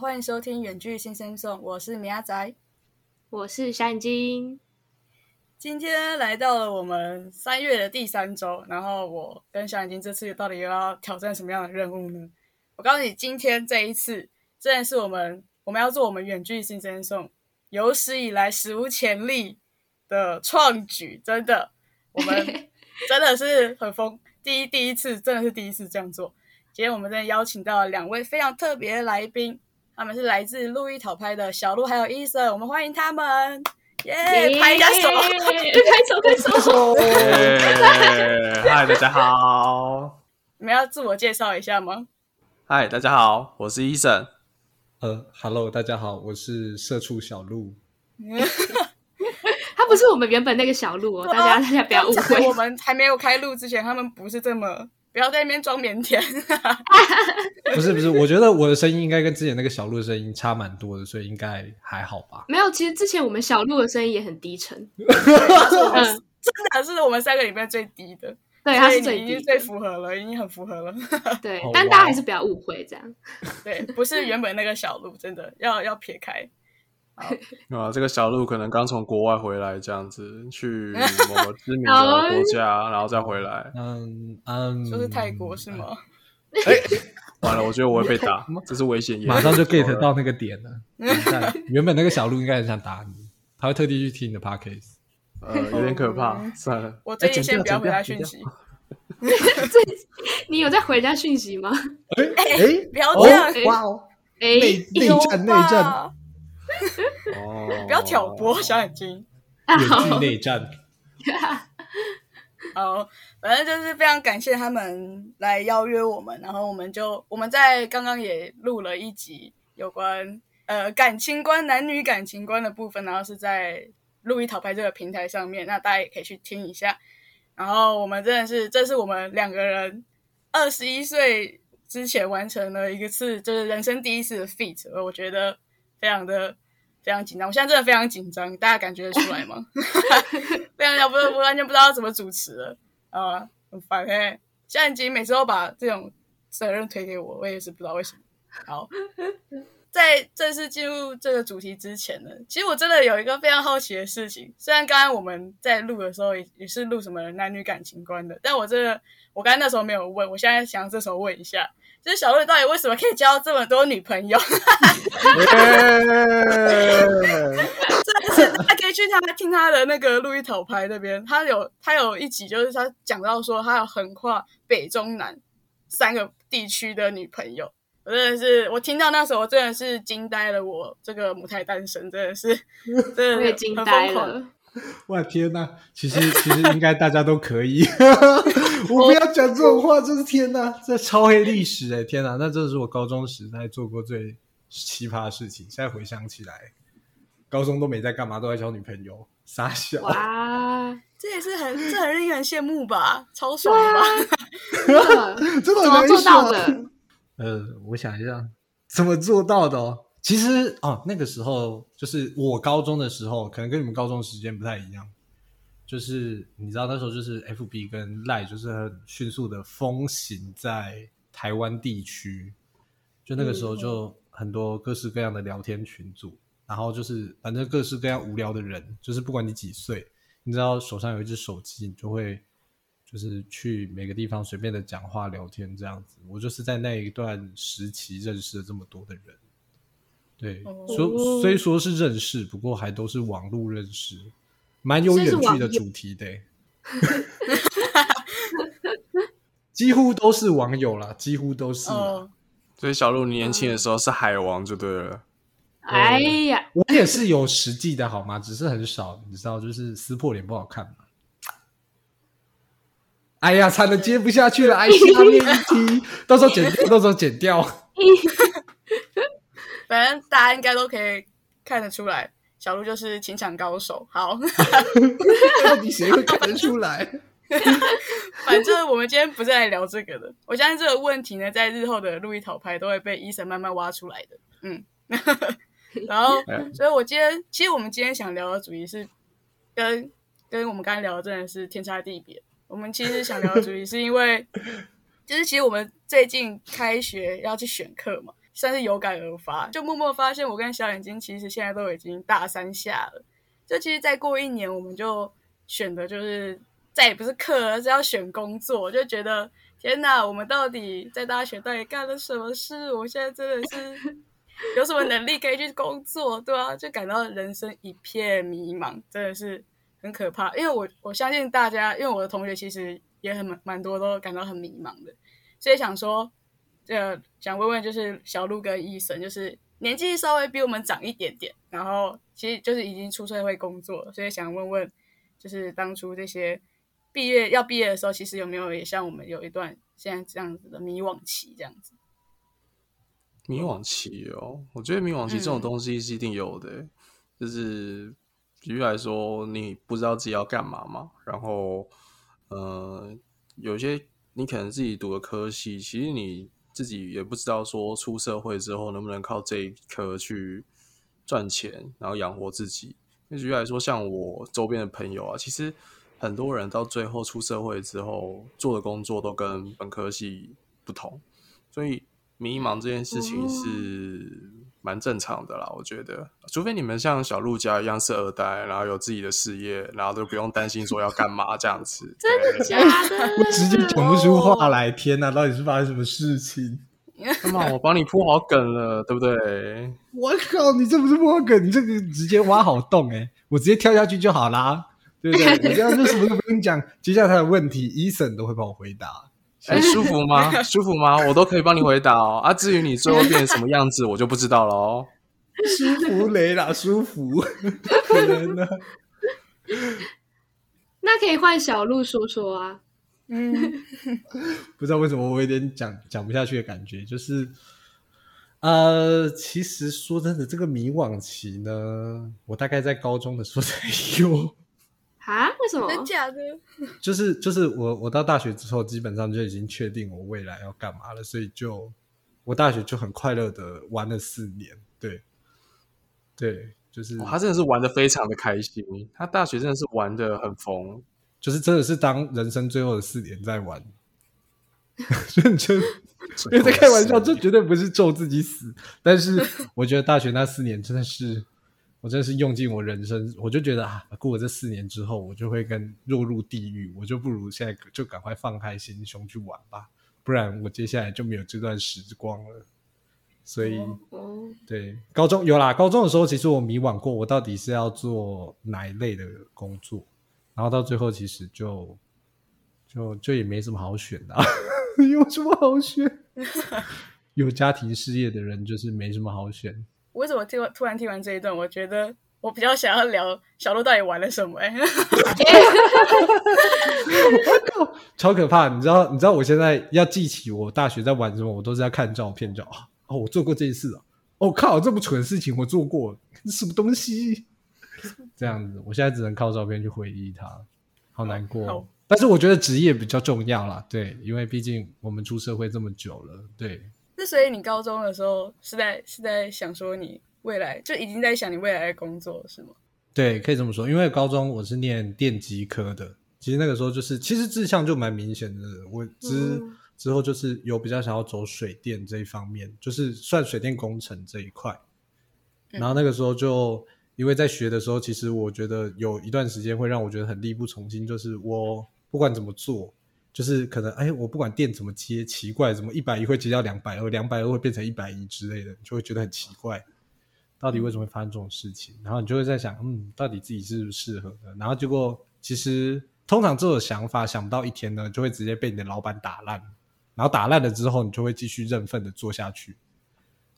欢迎收听《远距新生颂》，我是米阿仔，我是小眼睛。今天来到了我们三月的第三周，然后我跟小眼睛这次到底又要挑战什么样的任务呢？我告诉你，今天这一次真的是我们我们要做我们远距新生颂有史以来史无前例的创举，真的，我们 真的是很疯，第一第一次，真的是第一次这样做。今天我们真的邀请到了两位非常特别的来宾，他们是来自路易讨拍的小鹿还有伊森，我们欢迎他们，耶！拍一下手，拍手拍手。嗨，大家好。你们要自我介绍一下吗？嗨，大家好，我是伊森。呃，Hello，大家好，我是社畜小鹿。他不是我们原本那个小鹿哦，大家大家不要误会。我们还没有开录之前，他们不是这么。不要在那边装腼腆。不是不是，我觉得我的声音应该跟之前那个小鹿的声音差蛮多的，所以应该还好吧？没有，其实之前我们小鹿的声音也很低沉。嗯，真的是我们三个里面最低的。对，他是最低，最符合了，已经很符合了。对，但大家还是不要误会，这样。对，不是原本那个小鹿，真的要要撇开。啊，这个小鹿可能刚从国外回来，这样子去 某个知名的国家，然后再回来。嗯嗯，就是泰国是吗？哎，完了，我觉得我会被打，这是危险。马上就 get 到那个点了。原本那个小鹿应该很想打你，他会特地去听你的 podcast。呃，有点可怕。算了，我最近先不要回他讯息。你有在回人家讯息吗？哎哎，不要这样！哇哦，内内战内战。哦，不要挑拨小眼睛，远距内战。好，反正就是非常感谢他们来邀约我们，然后我们就我们在刚刚也录了一集有关呃感情观、男女感情观的部分，然后是在路易淘拍这个平台上面，那大家也可以去听一下。然后我们真的是，这是我们两个人二十一岁之前完成了一个次，就是人生第一次的 feat，我觉得非常的。非常紧张，我现在真的非常紧张，大家感觉得出来吗？非常不，我完全不知道怎么主持了啊，很烦哎！现在已经每次都把这种责任推给我，我也是不知道为什么。好，在正式进入这个主题之前呢，其实我真的有一个非常好奇的事情。虽然刚刚我们在录的时候也也是录什么男女感情观的，但我真的我刚才那时候没有问，我现在想这时候问一下。就是小鹿到底为什么可以交这么多女朋友？真的是，大家可以去他听他的那个录音头牌那边，他有他有一集，就是他讲到说他有横跨北中南三个地区的女朋友。我真的是，我听到那时候真的是惊呆了，我这个母胎单身真的是，真的惊呆了。哇天哪！其实 其实应该大家都可以，我不要讲这种话，真是天哪！这超黑历史哎，天哪！那这是我高中时代做过最奇葩的事情。现在回想起来，高中都没在干嘛，都在交女朋友，傻笑。哇，这也是很这很令人羡慕吧？超爽吧？真的怎么做到的？呃，我想一下，怎么做到的哦？其实哦，那个时候就是我高中的时候，可能跟你们高中时间不太一样。就是你知道那时候就是 F B 跟赖就是很迅速的风行在台湾地区，就那个时候就很多各式各样的聊天群组，然后就是反正各式各样无聊的人，就是不管你几岁，你知道手上有一只手机，你就会就是去每个地方随便的讲话聊天这样子。我就是在那一段时期认识了这么多的人。对，说虽说是认识，不过还都是网络认识，蛮有远距的主题的，几乎都是网友啦，几乎都是。所以小鹿，你年轻的时候是海王就对了。哎呀，我也是有实际的好吗？只是很少，你知道，就是撕破脸不好看嘛。哎呀，惨的接不下去了，哎，下面一题，到时候剪掉，到时候剪掉。反正大家应该都可以看得出来，小鹿就是情场高手。好，到底谁会看得出来？反正我们今天不是来聊这个的。我相信这个问题呢，在日后的路易讨拍都会被医生慢慢挖出来的。嗯，然后，所以我今天其实我们今天想聊的主题是跟跟我们刚才聊的真的是天差地别。我们其实想聊的主题是因为，就是其实我们最近开学要去选课嘛。算是有感而发，就默默发现我跟小眼睛其实现在都已经大三下了。就其实再过一年，我们就选的就是再也不是课，而是要选工作。就觉得天哪，我们到底在大学到底干了什么事？我现在真的是 有什么能力可以去工作，对啊，就感到人生一片迷茫，真的是很可怕。因为我我相信大家，因为我的同学其实也很蛮蛮多都感到很迷茫的，所以想说。呃，想问问，就是小鹿跟医生，就是年纪稍微比我们长一点点，然后其实就是已经出社会工作，所以想问问，就是当初这些毕业要毕业的时候，其实有没有也像我们有一段现在这样子的迷惘期这样子？迷惘期哦，我觉得迷惘期这种东西是一定有的，就是比如来说，你不知道自己要干嘛嘛，然后呃，有些你可能自己读的科系，其实你。自己也不知道说出社会之后能不能靠这一科去赚钱，然后养活自己。那举例来说，像我周边的朋友啊，其实很多人到最后出社会之后做的工作都跟本科系不同，所以迷茫这件事情是蛮正常的啦。我觉得，除非你们像小鹿家一样是二代，然后有自己的事业，然后都不用担心说要干嘛这样子。真的假的？我直接讲不出话来。天哪，到底是发生什么事情？那么我帮你铺好梗了，对不对？我靠，你这不是铺梗，你这个直接挖好洞哎！我直接跳下去就好啦，对不对？我这样就什么都不用讲，接下来他的问题，医生都会帮我回答。哎，舒服吗？舒服吗？我都可以帮你回答哦。啊，至于你最后变成什么样子，我就不知道了哦。舒服雷啦，舒服。天哪！那可以换小鹿说说啊。嗯，不知道为什么我有点讲讲不下去的感觉，就是呃，其实说真的，这个迷惘期呢，我大概在高中的时候才有啊？为什么？真假的？就是就是我我到大学之后，基本上就已经确定我未来要干嘛了，所以就我大学就很快乐的玩了四年，对对，就是他真的是玩的非常的开心，他大学真的是玩的很疯。就是真的是当人生最后的四年在玩，认真，因为在开玩笑，这绝对不是咒自己死。但是我觉得大学那四年真的是，我真的是用尽我人生。我就觉得啊，过了这四年之后，我就会跟落入地狱，我就不如现在就赶快放开心胸去玩吧，不然我接下来就没有这段时光了。所以，对高中有啦，高中的时候其实我迷惘过，我到底是要做哪一类的工作。然后到最后，其实就就就也没什么好选的，有什么好选？有家庭事业的人就是没什么好选。为什么听突然听完这一段，我觉得我比较想要聊小鹿到底玩了什么？哎，超可怕！你知道？你知道我现在要记起我大学在玩什么？我都是在看照片，就哦，我做过这件事啊！哦靠，这么蠢的事情我做过，什么东西？这样子，我现在只能靠照片去回忆它，好难过。但是我觉得职业比较重要啦，对，因为毕竟我们出社会这么久了，对。那所以你高中的时候是在是在想说你未来就已经在想你未来的工作是吗？对，可以这么说。因为高中我是念电机科的，其实那个时候就是其实志向就蛮明显的。我之之后就是有比较想要走水电这一方面，就是算水电工程这一块。然后那个时候就。因为在学的时候，其实我觉得有一段时间会让我觉得很力不从心，就是我不管怎么做，就是可能哎，我不管电怎么接，奇怪，怎么一百一会接到两百二，两百二会变成一百一之类的，你就会觉得很奇怪，到底为什么会发生这种事情？然后你就会在想，嗯，到底自己是不是适合的？然后结果其实通常这种想法想不到一天呢，就会直接被你的老板打烂，然后打烂了之后，你就会继续认份的做下去。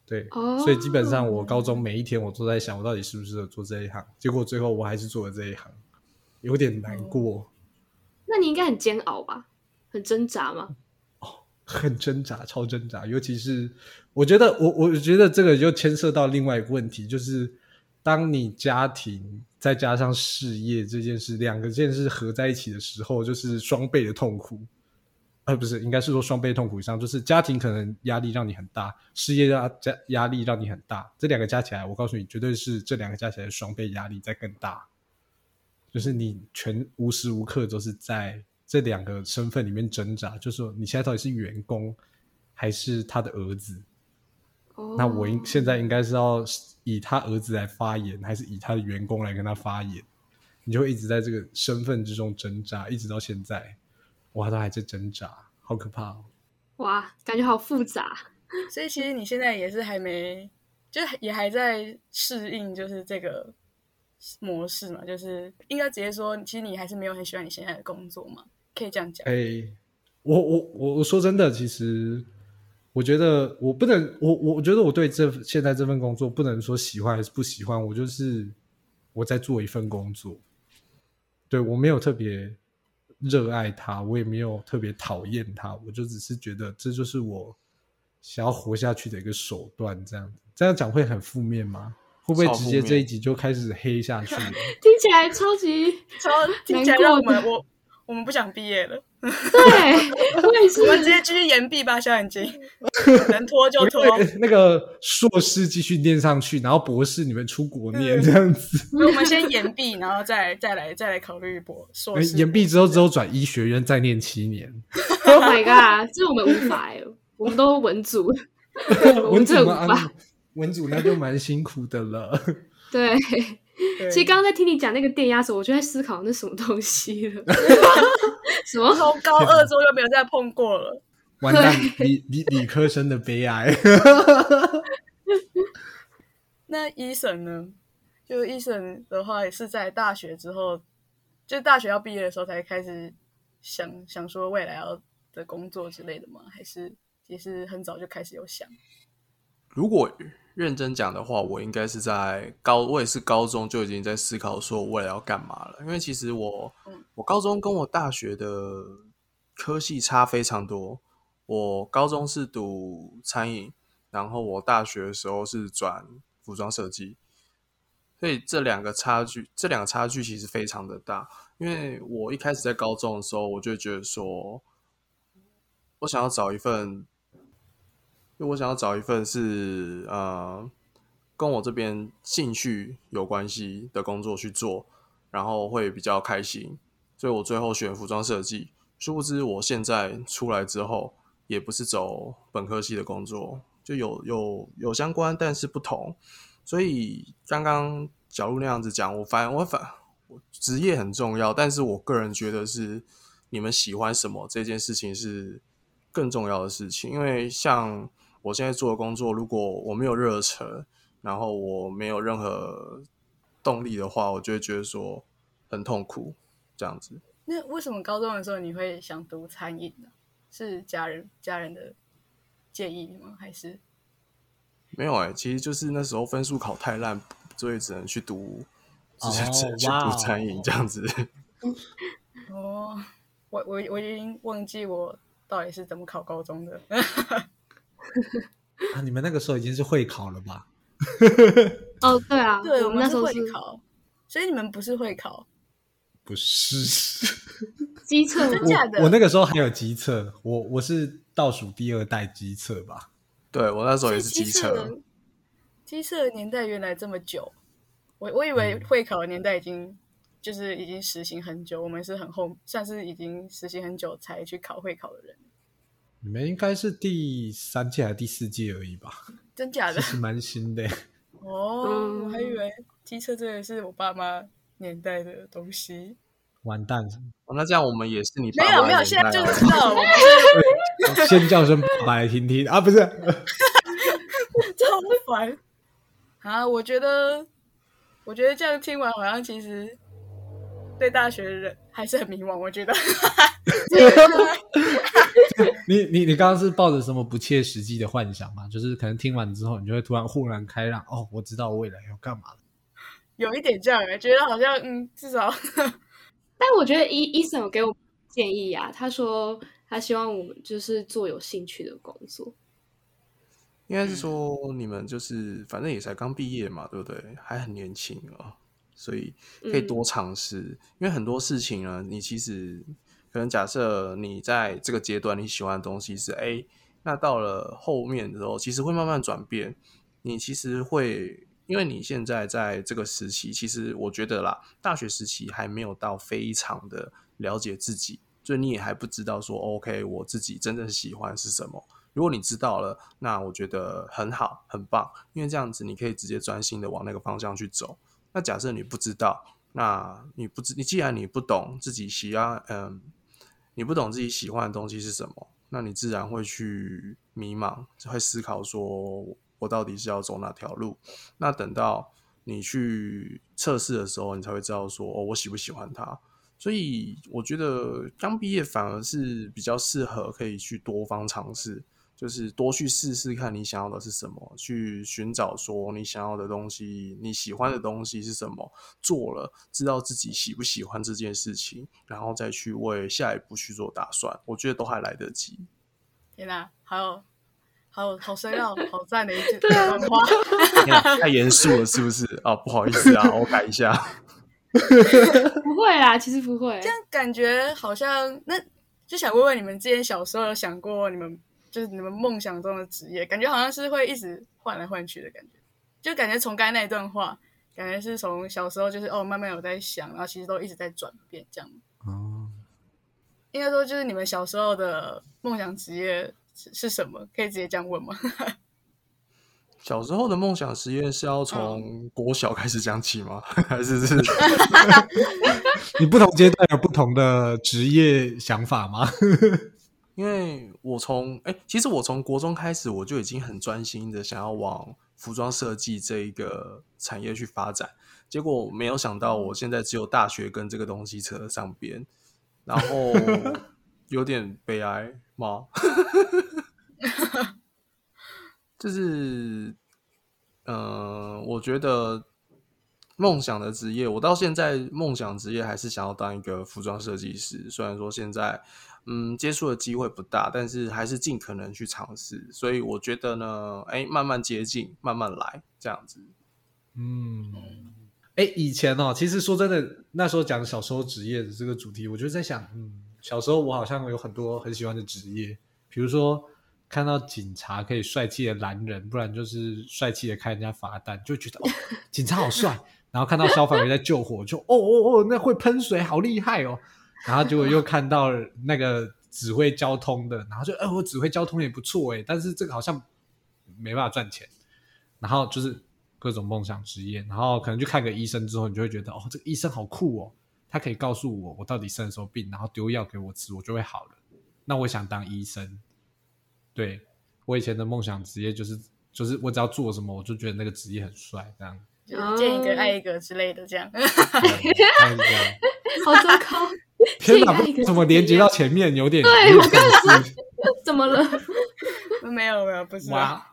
对，所以基本上我高中每一天我都在想，我到底适不适合做这一行。结果最后我还是做了这一行，有点难过。那你应该很煎熬吧？很挣扎吗？哦，很挣扎，超挣扎。尤其是我觉得，我我觉得这个就牵涉到另外一个问题，就是当你家庭再加上事业这件事，两个件事合在一起的时候，就是双倍的痛苦。呃，不是，应该是说双倍痛苦以上，就是家庭可能压力让你很大，事业压加压力让你很大，这两个加起来，我告诉你，绝对是这两个加起来双倍压力在更大，就是你全无时无刻都是在这两个身份里面挣扎，就是说你现在到底是员工还是他的儿子？哦那我应现在应该是要以他儿子来发言，还是以他的员工来跟他发言？你就会一直在这个身份之中挣扎，一直到现在，哇，都还在挣扎，好可怕哦！哇，感觉好复杂。所以其实你现在也是还没，就是也还在适应，就是这个模式嘛，就是应该直接说，其实你还是没有很喜欢你现在的工作嘛，可以这样讲。哎，我我我我说真的，其实我觉得我不能，我我我觉得我对这现在这份工作不能说喜欢还是不喜欢，我就是我在做一份工作，对我没有特别热爱它，我也没有特别讨厌它，我就只是觉得这就是我想要活下去的一个手段，这样子。这样讲会很负面吗？会不会直接这一集就开始黑下去？听起来超级超听起来让我们难过我我们不想毕业了，对，我也是我们直接继续延毕吧，小眼睛，能拖就拖。那个硕士继续念上去，然后博士你们出国念这样子。我们先延毕，然后再再来再来考虑博硕士。延毕之后，之后转医学院，再念七年。，Oh my god，这我们无法哎，我们都文组，我们这文组嘛，无法啊。文组那就蛮辛苦的了。对，对其实刚刚在听你讲那个电压时，我就在思考那什么东西了。什么？从高二之后就没有再碰过了。完蛋，理理理科生的悲哀。那医生呢？就医生的话，也是在大学之后，就大学要毕业的时候才开始想想说未来要的工作之类的吗？还是也是很早就开始有想？如果认真讲的话，我应该是在高，我也是高中就已经在思考说我未来要干嘛了。因为其实我，嗯我高中跟我大学的科系差非常多。我高中是读餐饮，然后我大学的时候是转服装设计，所以这两个差距，这两个差距其实非常的大。因为我一开始在高中的时候，我就觉得说，我想要找一份就我想要找一份是呃跟我这边兴趣有关系的工作去做，然后会比较开心，所以我最后选服装设计。殊不知我现在出来之后，也不是走本科系的工作，就有有有相关，但是不同。所以刚刚小鹿那样子讲，我反我反职业很重要，但是我个人觉得是你们喜欢什么这件事情是更重要的事情，因为像我现在做的工作，如果我没有热忱，然后我没有任何动力的话，我就会觉得说很痛苦，这样子。那为什么高中的时候你会想读餐饮呢？是家人家人的建议吗？还是没有哎、其实就是那时候分数考太烂，所以只能去读，只能去读餐饮这样子。哦，我我我已经忘记我到底是怎么考高中的。啊，你们那个时候已经是会考了吧？哦，对啊，对，我我们是们那时候是会考，所以你们不是会考，不是，机测真假的我我那个时候还有机测，我我是倒数第二代机测吧。对我那时候也是机测，机测的年代原来这么久，我我以为会考的年代已经就是已经实行很久，我们是很后，算是已经实行很久才去考会考的人，你们应该是第三届还是第四届而已吧？真假的其？实蛮新的。哦，嗯我还以为机车这个是我爸妈年代的东西，完蛋，哦那这样我们也是你爸没有没有，现在就知道了，先叫声来听听啊！不是，超烦啊！我觉得，我觉得这样听完，好像其实对大学的人还是很迷惘。我觉得，你你你刚刚是抱着什么不切实际的幻想吗？就是可能听完之后，你就会突然豁然开朗，哦，我知道我未来要干嘛了。有一点这样、欸，觉得好像嗯，至少 但我觉得医医生有给我建议啊，他说他希望我们就是做有兴趣的工作。应该是说你们就是反正也才刚毕业嘛，对不对？还很年轻啊，所以可以多尝试。因为很多事情啊，你其实可能假设你在这个阶段你喜欢的东西是 A，那到了后面的时候，其实会慢慢转变。你其实会，因为你现在在这个时期，其实我觉得啦，大学时期还没有到非常的了解自己，所以你也还不知道说 OK，我自己真正喜欢是什么。如果你知道了，那我觉得很好，很棒，因为这样子你可以直接专心的往那个方向去走。那假设你不知道，那你不知你既然你不懂自己喜欢，嗯，你不懂自己喜欢的东西是什么，那你自然会去迷茫，会思考说我到底是要走哪条路。那等到你去测试的时候，你才会知道说哦，我喜不喜欢它。所以我觉得刚毕业反而是比较适合可以去多方尝试。就是多去试试看你想要的是什么，去寻找说你想要的东西，你喜欢的东西是什么，做了知道自己喜不喜欢这件事情，然后再去为下一步去做打算，我觉得都还来得及。天哪，还有好有好深奥、好赞的一句 文话，太严肃了是不是？啊，不好意思啊，我改一下。不会啦，其实不会。这样感觉好像，那就想问问你们，之前小时候有想过你们？就是你们梦想中的职业，感觉好像是会一直换来换去的感觉，就感觉从刚才那一段话，感觉是从小时候就是哦，慢慢有在想，然后其实都一直在转变这样。哦，应该说就是你们小时候的梦想职业是是什么？可以直接这样问吗？小时候的梦想职业是要从国小开始讲起吗？还是是？你不同阶段有不同的职业想法吗？因为我从哎，其实我从国中开始，我就已经很专心的想要往服装设计这一个产业去发展。结果没有想到，我现在只有大学跟这个东西扯上边，然后 有点悲哀吗？就是，嗯，我觉得梦想的职业，我到现在梦想职业还是想要当一个服装设计师。虽然说现在。嗯，接触的机会不大，但是还是尽可能去尝试。所以我觉得呢，哎，慢慢接近，慢慢来，这样子。嗯，哎，以前哦，其实说真的，那时候讲小时候职业的这个主题，我就在想，嗯，小时候我好像有很多很喜欢的职业，比如说看到警察可以帅气的拦人，不然就是帅气的开人家罚单，就觉得哦，警察好帅。然后看到消防员在救火，就哦哦哦，那会喷水，好厉害哦。然后结果又看到那个指挥交通的，然后就，哎，我指挥交通也不错哎，但是这个好像没办法赚钱。然后就是各种梦想职业，然后可能去看个医生之后，你就会觉得，哦，这个医生好酷哦，他可以告诉我我到底生了什么病，然后丢药给我吃，我就会好了。那我想当医生。对我以前的梦想职业就是，就是我只要做什么，我就觉得那个职业很帅，这样。见一个爱一个之类的，这样。好糟糕。天哪！怎么连接到前面有点？对我刚刚 怎么了？没有没有，不是哇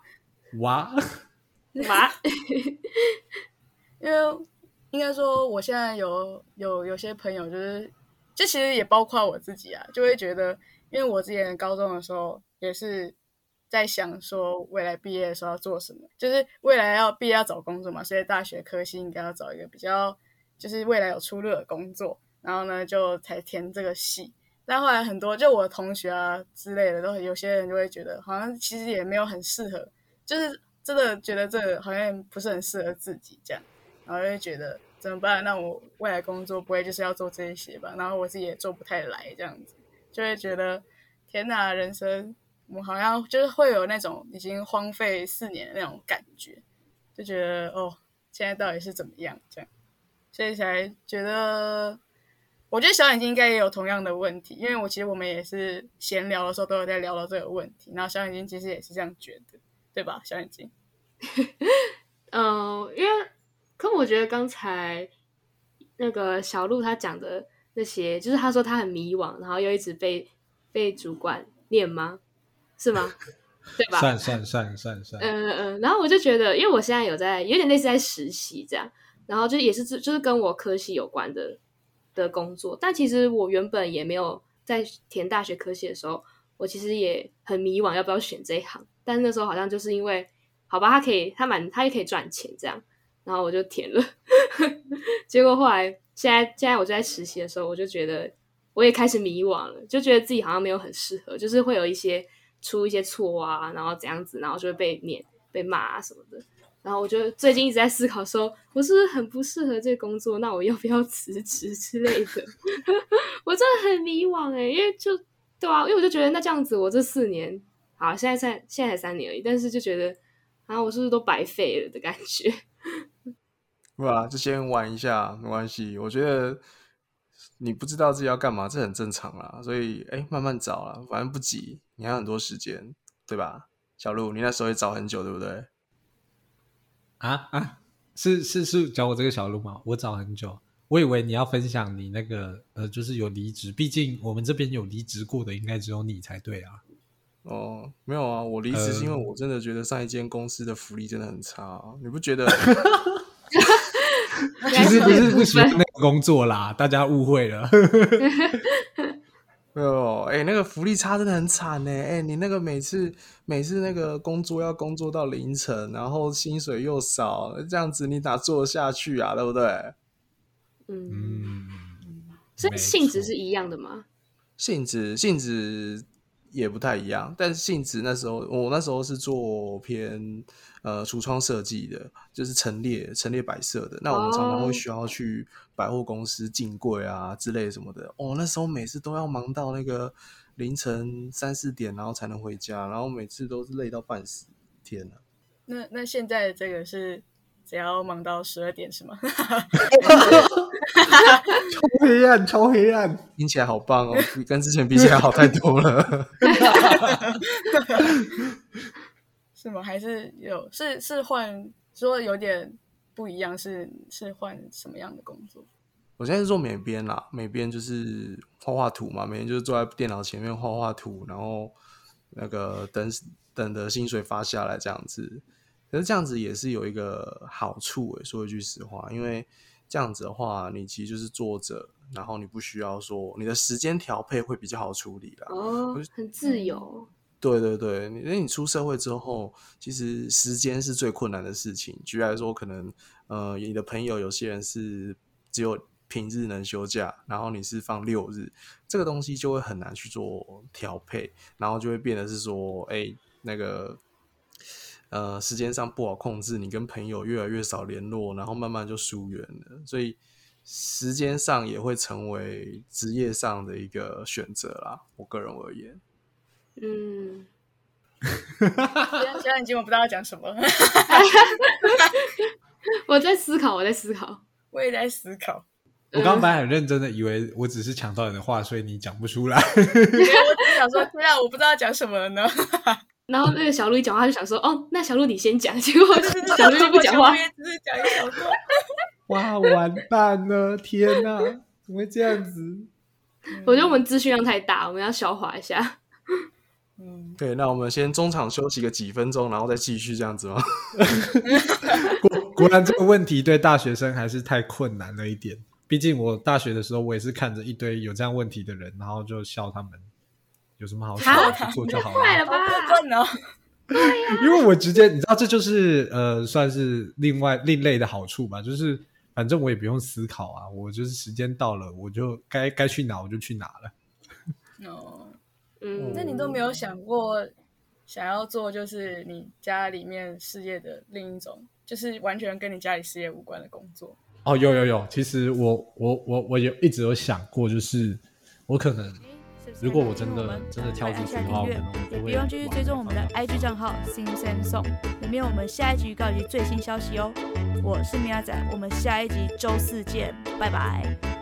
哇哇！因为应该说，我现在有有有些朋友，就是这其实也包括我自己啊，就会觉得，因为我之前高中的时候也是在想说，未来毕业的时候要做什么，就是未来要毕业要找工作嘛，所以大学科系应该要找一个比较，就是未来有出路的工作。然后呢，就才填这个系。但后来很多就我同学啊之类的，都有些人就会觉得，好像其实也没有很适合，就是真的觉得这好像不是很适合自己这样。然后就觉得怎么办？那我未来工作不会就是要做这些吧？然后我自己也做不太来这样子，就会觉得天哪，人生我好像就是会有那种已经荒废四年的那种感觉，就觉得哦，现在到底是怎么样这样？所以才觉得。我觉得小眼睛应该也有同样的问题，因为我其实我们也是闲聊的时候都有在聊到这个问题，然后小眼睛其实也是这样觉得，对吧？小眼睛，嗯，因为可我觉得刚才那个小鹿他讲的那些，就是他说他很迷惘，然后又一直被被主管念吗？是吗？对吧？算算算算算。嗯嗯嗯。然后我就觉得，因为我现在有在有点类似在实习这样，然后就也是就是跟我科系有关的。的工作，但其实我原本也没有在填大学科系的时候，我其实也很迷惘要不要选这一行。但是那时候好像就是因为，好吧，他可以，他蛮，他也可以赚钱这样，然后我就填了。结果后来，现在现在我就在实习的时候，我就觉得我也开始迷惘了，就觉得自己好像没有很适合，就是会有一些出一些错啊，然后怎样子，然后就会被免、被骂啊什么的。然后我就最近一直在思考，说我是不是很不适合这个工作？那我要不要辞职之类的？我真的很迷惘哎，因为就对啊，因为我就觉得那这样子，我这四年好，现在才现在才三年而已，但是就觉得啊，我是不是都白费了的感觉？不啊，就先玩一下，没关系。我觉得你不知道自己要干嘛，这很正常啦。所以，哎，慢慢找啦，反正不急，你还有很多时间，对吧？小鹿，你那时候也找很久，对不对？啊啊，是是是，找我这个小路吗？我找很久，我以为你要分享你那个呃，就是有离职，毕竟我们这边有离职过的，应该只有你才对啊。哦，没有啊，我离职是因为我真的觉得上一间公司的福利真的很差，你不觉得？其实不是不喜欢那个工作啦，大家误会了。没有，哎，那个福利差真的很惨呢。哎，你那个每次每次那个工作要工作到凌晨，然后薪水又少，这样子你哪做得下去啊？对不对？嗯，所以性质是一样的吗？性质性质。也不太一样，但是性质那时候，我那时候是做偏呃橱窗设计的，就是陈列陈列摆设的。那我们常常会需要去百货公司进柜啊之类什么的。哦，那时候每次都要忙到那个凌晨三四点，然后才能回家，然后每次都是累到半死。天呐！那那现在这个是只要忙到十二点是吗？超黑暗，超黑暗，听起来好棒哦，比 跟之前比起来好太多了。是吗？还是有是是换说有点不一样？是是换什么样的工作？我现在是做美编啦，美编就是画画图嘛，每天就是坐在电脑前面画画图，然后那个等等的薪水发下来这样子。可是这样子也是有一个好处诶，说一句实话，因为。这样子的话，你其实就是坐着，然后你不需要说你的时间调配会比较好处理啦。哦，很自由。对对对，因为你出社会之后，其实时间是最困难的事情。举例来说，可能呃，你的朋友有些人是只有平日能休假，然后你是放六日，这个东西就会很难去做调配，然后就会变得是说，哎，那个。呃，时间上不好控制，你跟朋友越来越少联络，然后慢慢就疏远了，所以时间上也会成为职业上的一个选择啦。我个人而言，嗯，现在已经我不知道要讲什么，我在思考，我在思考，我也在思考。我刚本来很认真的以为我只是抢到你的话，所以你讲不出来。我只想说，对啊，我不知道讲什么了呢。然后那个小鹿一讲话，就想说：“哦，那小鹿你先讲。”结果 小鹿就不讲话，只是讲一小段。哇，完蛋了！天哪，怎么会这样子？我觉得我们资讯量太大，我们要消化一下。嗯，对，那我们先中场休息个几分钟，然后再继续这样子吗？果果然这个问题对大学生还是太困难了一点。毕竟我大学的时候，我也是看着一堆有这样问题的人，然后就笑他们。有什么好说？做就好了。快了吧？对呀，因为我直接你知道，这就是呃，算是另外另类的好处吧。就是反正我也不用思考啊，我就是时间到了，我就该该去哪我就去哪了。哦，嗯，那你都没有想过想要做就是你家里面事业的另一种，就是完全跟你家里事业无关的工作？哦，有有有，其实我我我我有一直有想过，就是我可能。如果我真的真的跳出去的话，也不用继续追踪我们的 IG 账号 Sing Sing Song，里面我们下一集预告及最新消息哦。我是米亚仔，我们下一集周四见，拜拜。